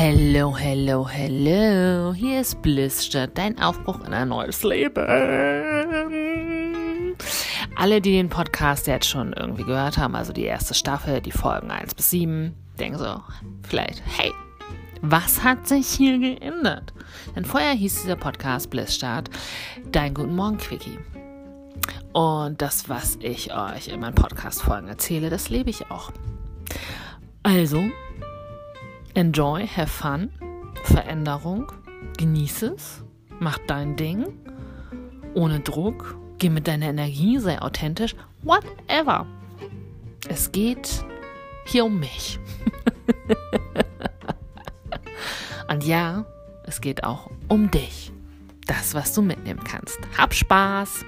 Hello, hello, hello. Hier ist Blissstadt, dein Aufbruch in ein neues Leben. Alle, die den Podcast jetzt schon irgendwie gehört haben, also die erste Staffel, die Folgen 1 bis 7, denken so, vielleicht, hey, was hat sich hier geändert? Denn vorher hieß dieser Podcast Blissstart, dein Guten Morgen Quickie. Und das, was ich euch in meinen Podcast-Folgen erzähle, das lebe ich auch. Also, enjoy, have fun, Veränderung, genieße es, mach dein Ding, ohne Druck, geh mit deiner Energie, sei authentisch, whatever. Es geht hier um mich. Und ja, es geht auch um dich. Das, was du mitnehmen kannst. Hab Spaß!